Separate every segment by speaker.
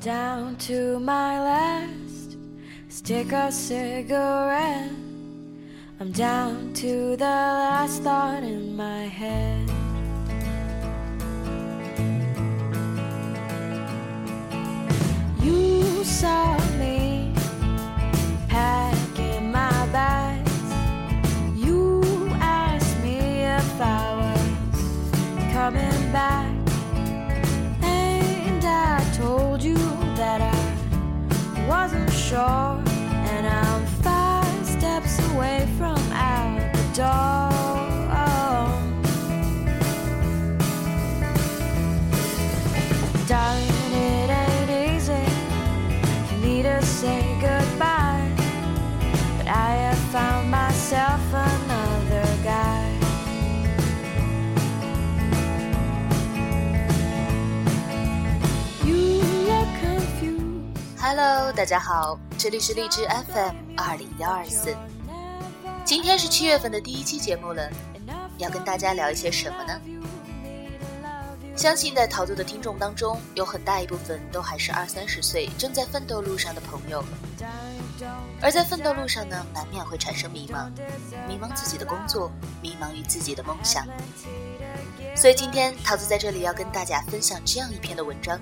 Speaker 1: down to my last stick of cigarette. I'm down to the last thought in my head. You saw me packing my bags. You asked me if I was coming back. shore
Speaker 2: Hello，大家好，这里是荔枝 FM 二零幺二四。今天是七月份的第一期节目了，要跟大家聊一些什么呢？相信在陶子的听众当中，有很大一部分都还是二三十岁正在奋斗路上的朋友。而在奋斗路上呢，难免会产生迷茫，迷茫自己的工作，迷茫于自己的梦想。所以今天桃子在这里要跟大家分享这样一篇的文章：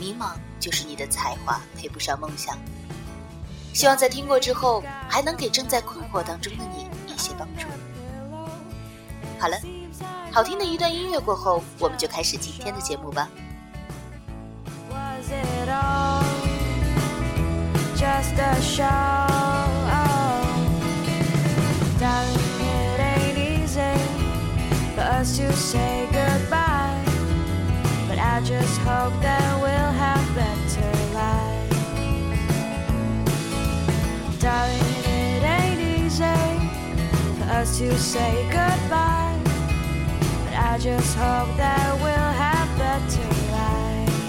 Speaker 2: 迷茫就是你的才华配不上梦想。希望在听过之后，还能给正在困惑当中的你一些帮助。好了，好听的一段音乐过后，我们就开始今天的节目吧。
Speaker 1: Was it all just a show? To say goodbye. But I just hope that we'll have better life.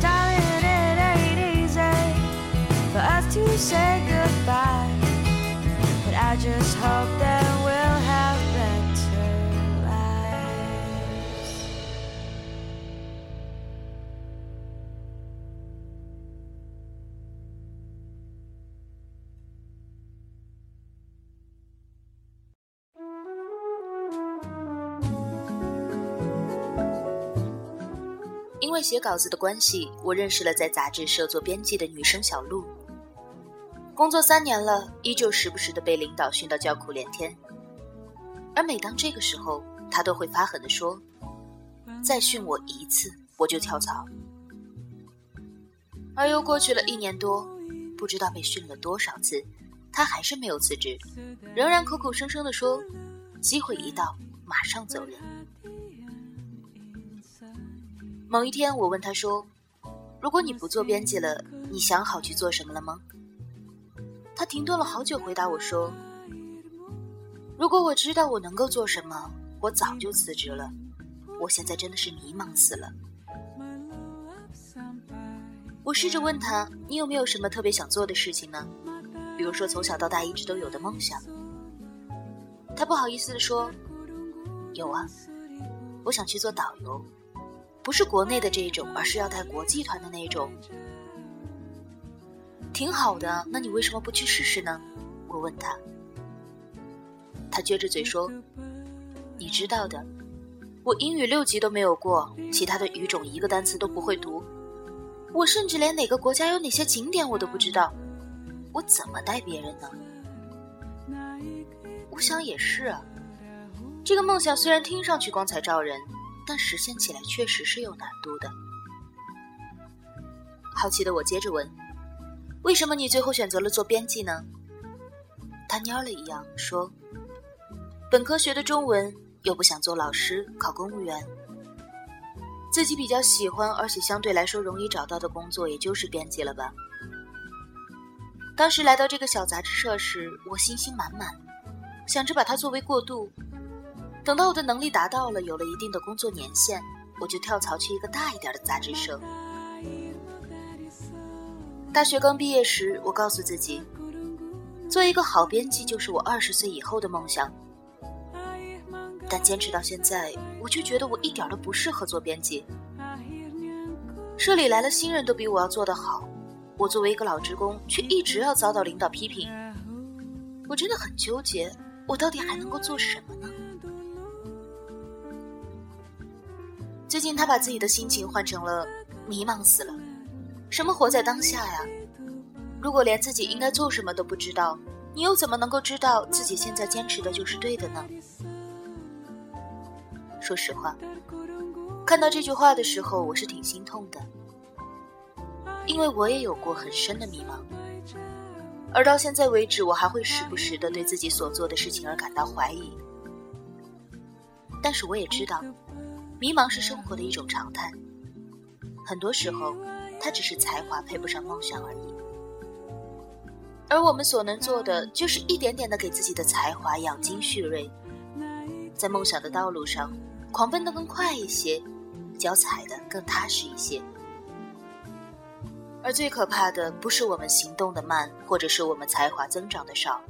Speaker 1: Darling, it ain't easy for us to say goodbye.
Speaker 2: 因为写稿子的关系，我认识了在杂志社做编辑的女生小鹿。工作三年了，依旧时不时的被领导训到叫苦连天。而每当这个时候，她都会发狠地说：“再训我一次，我就跳槽。”而又过去了一年多，不知道被训了多少次，她还是没有辞职，仍然口口声声地说：“机会一到，马上走人。”某一天，我问他说：“如果你不做编辑了，你想好去做什么了吗？”他停顿了好久，回答我说：“如果我知道我能够做什么，我早就辞职了。我现在真的是迷茫死了。”我试着问他：“你有没有什么特别想做的事情呢？比如说从小到大一直都有的梦想？”他不好意思地说：“有啊，我想去做导游。”不是国内的这种，而是要带国际团的那种，挺好的。那你为什么不去试试呢？我问他，他撅着嘴说：“你知道的，我英语六级都没有过，其他的语种一个单词都不会读，我甚至连哪个国家有哪些景点我都不知道，我怎么带别人呢？”我想也是啊，这个梦想虽然听上去光彩照人。但实现起来确实是有难度的。好奇的我接着问：“为什么你最后选择了做编辑呢？”他蔫了一样说：“本科学的中文，又不想做老师、考公务员，自己比较喜欢而且相对来说容易找到的工作，也就是编辑了吧。”当时来到这个小杂志社时，我信心满满，想着把它作为过渡。等到我的能力达到了，有了一定的工作年限，我就跳槽去一个大一点的杂志社。大学刚毕业时，我告诉自己，做一个好编辑就是我二十岁以后的梦想。但坚持到现在，我却觉得我一点都不适合做编辑。社里来了新人都比我要做得好，我作为一个老职工，却一直要遭到领导批评。我真的很纠结，我到底还能够做什么呢？最近他把自己的心情换成了迷茫死了，什么活在当下呀？如果连自己应该做什么都不知道，你又怎么能够知道自己现在坚持的就是对的呢？说实话，看到这句话的时候，我是挺心痛的，因为我也有过很深的迷茫，而到现在为止，我还会时不时的对自己所做的事情而感到怀疑。但是我也知道，迷茫是生活的一种常态，很多时候，它只是才华配不上梦想而已。而我们所能做的，就是一点点的给自己的才华养精蓄锐，在梦想的道路上。狂奔的更快一些，脚踩的更踏实一些。而最可怕的不是我们行动的慢，或者是我们才华增长的少，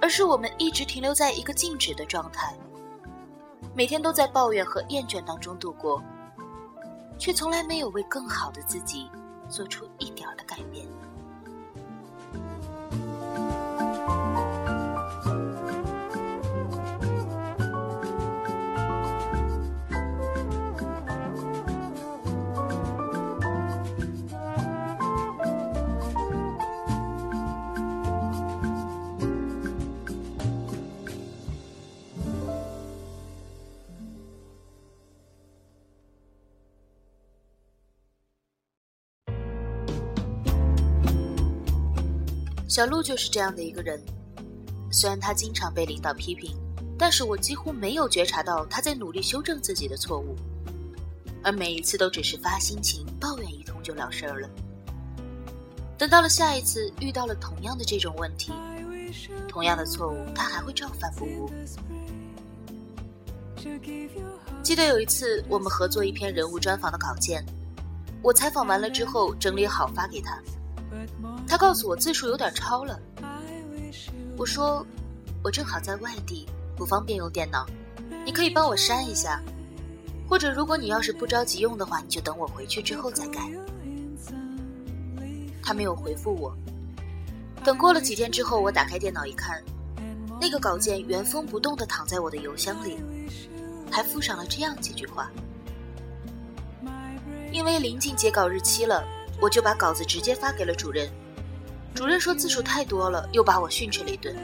Speaker 2: 而是我们一直停留在一个静止的状态，每天都在抱怨和厌倦当中度过，却从来没有为更好的自己做出一点的改变。小鹿就是这样的一个人，虽然他经常被领导批评，但是我几乎没有觉察到他在努力修正自己的错误，而每一次都只是发心情抱怨一通就了事儿了。等到了下一次遇到了同样的这种问题，同样的错误，他还会照犯不误。记得有一次我们合作一篇人物专访的稿件，我采访完了之后整理好发给他。他告诉我字数有点超了，我说我正好在外地，不方便用电脑，你可以帮我删一下，或者如果你要是不着急用的话，你就等我回去之后再改。他没有回复我，等过了几天之后，我打开电脑一看，那个稿件原封不动的躺在我的邮箱里，还附上了这样几句话：因为临近截稿日期了。我就把稿子直接发给了主任，主任说字数太多了，又把我训斥了一顿。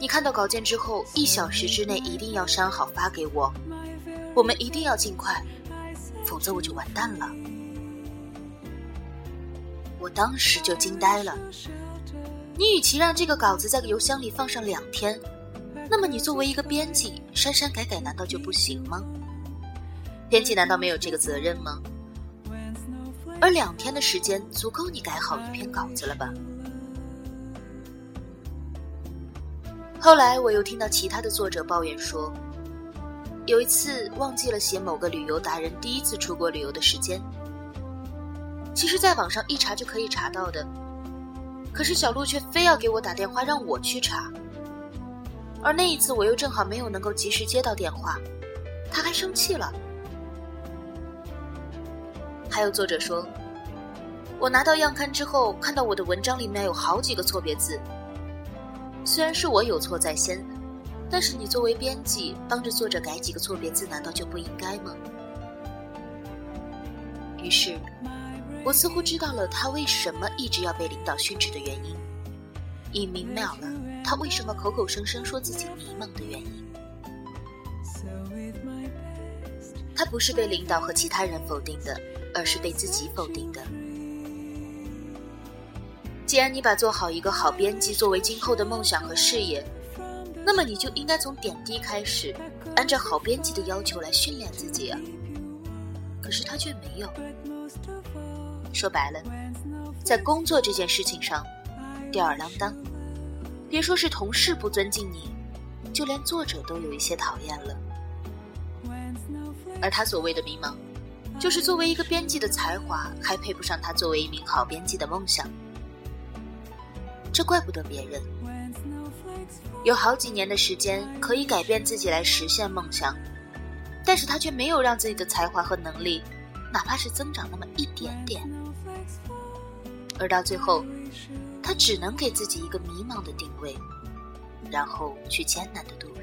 Speaker 2: 你看到稿件之后，一小时之内一定要删好发给我，我们一定要尽快，否则我就完蛋了。我当时就惊呆了。你与其让这个稿子在邮箱里放上两天，那么你作为一个编辑，删删改改难道就不行吗？编辑难道没有这个责任吗？而两天的时间足够你改好一篇稿子了吧？后来我又听到其他的作者抱怨说，有一次忘记了写某个旅游达人第一次出国旅游的时间。其实，在网上一查就可以查到的，可是小鹿却非要给我打电话让我去查。而那一次我又正好没有能够及时接到电话，他还生气了。还有作者说，我拿到样刊之后，看到我的文章里面有好几个错别字。虽然是我有错在先，但是你作为编辑，帮着作者改几个错别字，难道就不应该吗？于是，我似乎知道了他为什么一直要被领导训斥的原因，也明了了他为什么口口声声说自己迷茫的原因。他不是被领导和其他人否定的。而是被自己否定的。既然你把做好一个好编辑作为今后的梦想和事业，那么你就应该从点滴开始，按照好编辑的要求来训练自己啊。可是他却没有。说白了，在工作这件事情上，吊儿郎当。别说是同事不尊敬你，就连作者都有一些讨厌了。而他所谓的迷茫。就是作为一个编辑的才华，还配不上他作为一名好编辑的梦想。这怪不得别人，有好几年的时间可以改变自己来实现梦想，但是他却没有让自己的才华和能力哪怕是增长那么一点点，而到最后，他只能给自己一个迷茫的定位，然后去艰难的度日。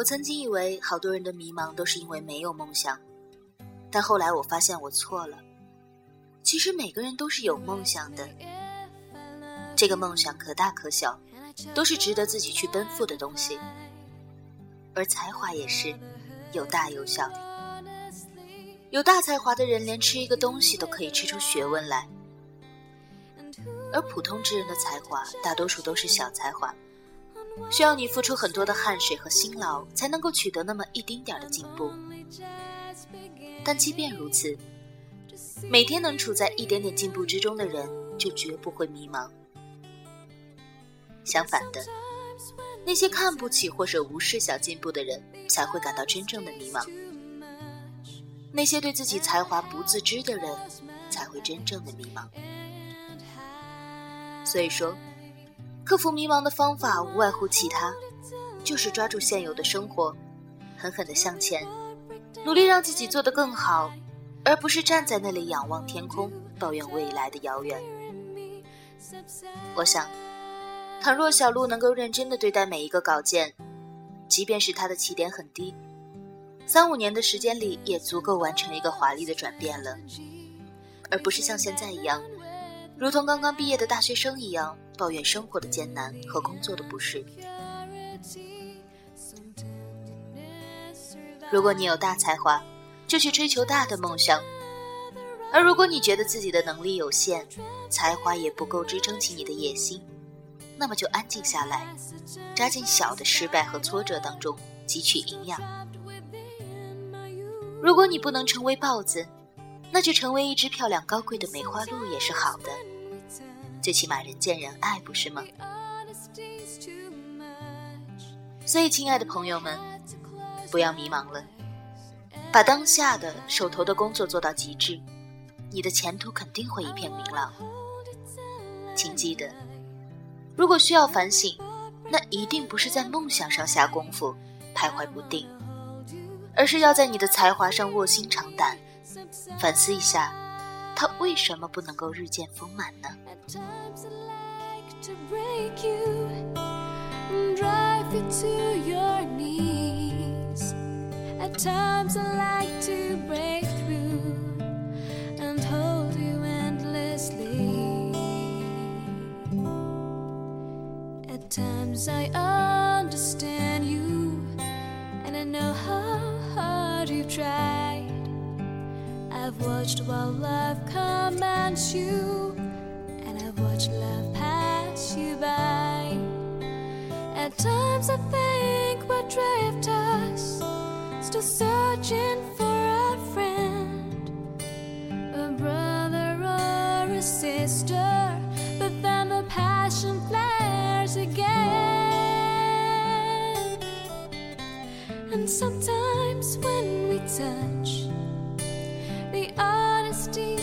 Speaker 2: 我曾经以为好多人的迷茫都是因为没有梦想，但后来我发现我错了。其实每个人都是有梦想的，这个梦想可大可小，都是值得自己去奔赴的东西。而才华也是，有大有小。有大才华的人连吃一个东西都可以吃出学问来，而普通之人的才华大多数都是小才华。需要你付出很多的汗水和辛劳，才能够取得那么一丁点的进步。但即便如此，每天能处在一点点进步之中的人，就绝不会迷茫。相反的，那些看不起或者无视小进步的人，才会感到真正的迷茫。那些对自己才华不自知的人，才会真正的迷茫。所以说。克服迷茫的方法无外乎其他，就是抓住现有的生活，狠狠地向前，努力让自己做得更好，而不是站在那里仰望天空，抱怨未来的遥远。我想，倘若小鹿能够认真地对待每一个稿件，即便是他的起点很低，三五年的时间里也足够完成一个华丽的转变了，而不是像现在一样。如同刚刚毕业的大学生一样，抱怨生活的艰难和工作的不适。如果你有大才华，就去追求大的梦想；而如果你觉得自己的能力有限，才华也不够支撑起你的野心，那么就安静下来，扎进小的失败和挫折当中，汲取营养。如果你不能成为豹子，那就成为一只漂亮高贵的梅花鹿也是好的，最起码人见人爱，不是吗？所以，亲爱的朋友们，不要迷茫了，把当下的手头的工作做到极致，你的前途肯定会一片明朗。请记得，如果需要反省，那一定不是在梦想上下功夫徘徊不定，而是要在你的才华上卧薪尝胆。反思一下，他为什么不能够日渐丰满呢
Speaker 1: to break you and drive you to your knees. At times I like to break through and hold you endlessly. At times I understand you and I know how hard you've tried. I've watched while love commands you, and I've watched love pass you by. At times I think we're us still searching for a friend, a brother or a sister, but then the passion flares again. And sometimes when we touch, the honesty's